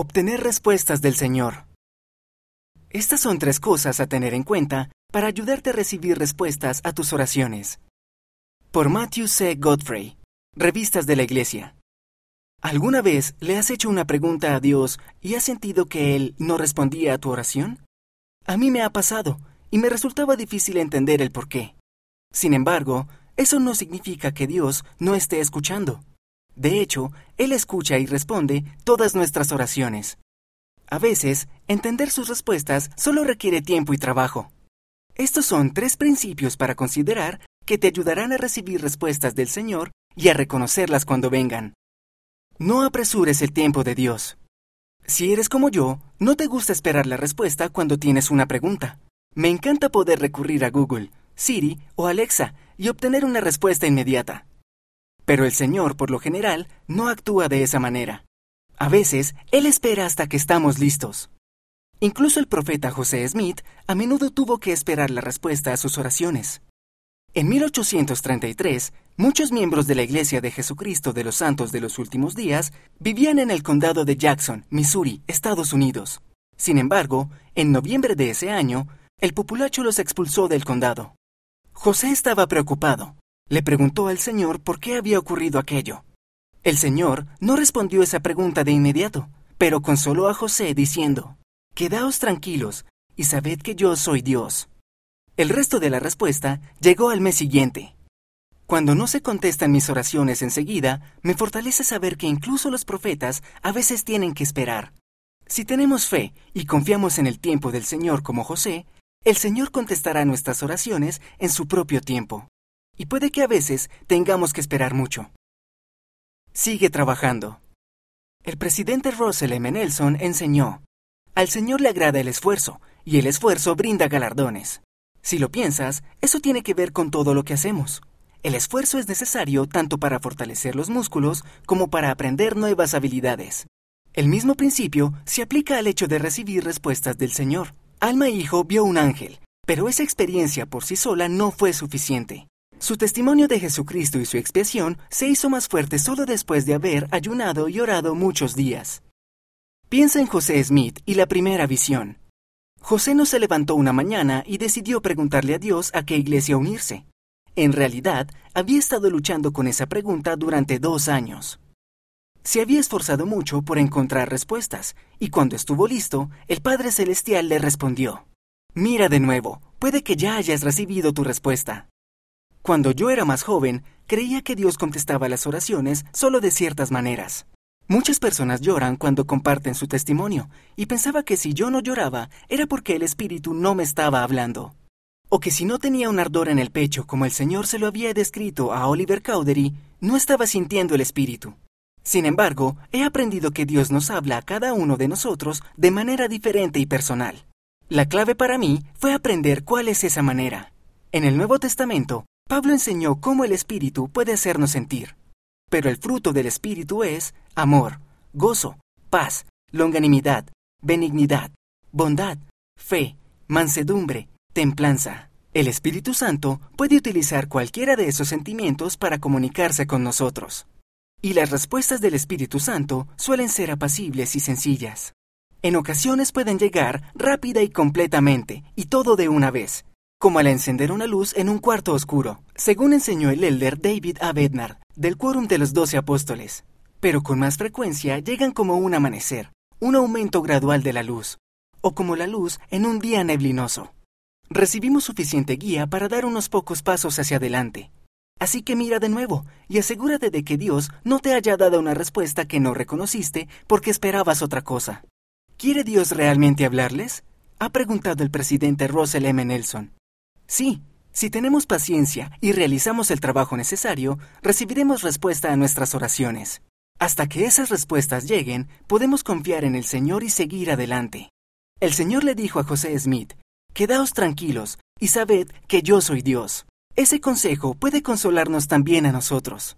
Obtener respuestas del Señor. Estas son tres cosas a tener en cuenta para ayudarte a recibir respuestas a tus oraciones. Por Matthew C. Godfrey, Revistas de la Iglesia. ¿Alguna vez le has hecho una pregunta a Dios y has sentido que Él no respondía a tu oración? A mí me ha pasado y me resultaba difícil entender el por qué. Sin embargo, eso no significa que Dios no esté escuchando. De hecho, Él escucha y responde todas nuestras oraciones. A veces, entender sus respuestas solo requiere tiempo y trabajo. Estos son tres principios para considerar que te ayudarán a recibir respuestas del Señor y a reconocerlas cuando vengan. No apresures el tiempo de Dios. Si eres como yo, no te gusta esperar la respuesta cuando tienes una pregunta. Me encanta poder recurrir a Google, Siri o Alexa y obtener una respuesta inmediata. Pero el Señor, por lo general, no actúa de esa manera. A veces, Él espera hasta que estamos listos. Incluso el profeta José Smith a menudo tuvo que esperar la respuesta a sus oraciones. En 1833, muchos miembros de la Iglesia de Jesucristo de los Santos de los Últimos Días vivían en el condado de Jackson, Missouri, Estados Unidos. Sin embargo, en noviembre de ese año, el populacho los expulsó del condado. José estaba preocupado, le preguntó al Señor por qué había ocurrido aquello. El Señor no respondió esa pregunta de inmediato, pero consoló a José diciendo, Quedaos tranquilos y sabed que yo soy Dios. El resto de la respuesta llegó al mes siguiente. Cuando no se contestan mis oraciones enseguida, me fortalece saber que incluso los profetas a veces tienen que esperar. Si tenemos fe y confiamos en el tiempo del Señor como José, el Señor contestará nuestras oraciones en su propio tiempo y puede que a veces tengamos que esperar mucho. Sigue trabajando. El presidente Russell M. Nelson enseñó, al Señor le agrada el esfuerzo, y el esfuerzo brinda galardones. Si lo piensas, eso tiene que ver con todo lo que hacemos. El esfuerzo es necesario tanto para fortalecer los músculos como para aprender nuevas habilidades. El mismo principio se aplica al hecho de recibir respuestas del Señor. Alma Hijo vio un ángel, pero esa experiencia por sí sola no fue suficiente. Su testimonio de Jesucristo y su expiación se hizo más fuerte solo después de haber ayunado y orado muchos días. Piensa en José Smith y la primera visión. José no se levantó una mañana y decidió preguntarle a Dios a qué iglesia unirse. En realidad, había estado luchando con esa pregunta durante dos años. Se había esforzado mucho por encontrar respuestas, y cuando estuvo listo, el Padre Celestial le respondió, Mira de nuevo, puede que ya hayas recibido tu respuesta. Cuando yo era más joven, creía que Dios contestaba las oraciones solo de ciertas maneras. Muchas personas lloran cuando comparten su testimonio, y pensaba que si yo no lloraba era porque el Espíritu no me estaba hablando. O que si no tenía un ardor en el pecho como el Señor se lo había descrito a Oliver Cowdery, no estaba sintiendo el Espíritu. Sin embargo, he aprendido que Dios nos habla a cada uno de nosotros de manera diferente y personal. La clave para mí fue aprender cuál es esa manera. En el Nuevo Testamento, Pablo enseñó cómo el Espíritu puede hacernos sentir. Pero el fruto del Espíritu es amor, gozo, paz, longanimidad, benignidad, bondad, fe, mansedumbre, templanza. El Espíritu Santo puede utilizar cualquiera de esos sentimientos para comunicarse con nosotros. Y las respuestas del Espíritu Santo suelen ser apacibles y sencillas. En ocasiones pueden llegar rápida y completamente, y todo de una vez, como al encender una luz en un cuarto oscuro, según enseñó el elder David A. Bednar, del Quórum de los Doce Apóstoles. Pero con más frecuencia llegan como un amanecer, un aumento gradual de la luz, o como la luz en un día neblinoso. Recibimos suficiente guía para dar unos pocos pasos hacia adelante. Así que mira de nuevo y asegúrate de que Dios no te haya dado una respuesta que no reconociste porque esperabas otra cosa. ¿Quiere Dios realmente hablarles? Ha preguntado el presidente Russell M. Nelson. Sí, si tenemos paciencia y realizamos el trabajo necesario, recibiremos respuesta a nuestras oraciones. Hasta que esas respuestas lleguen, podemos confiar en el Señor y seguir adelante. El Señor le dijo a José Smith, Quedaos tranquilos y sabed que yo soy Dios. Ese consejo puede consolarnos también a nosotros.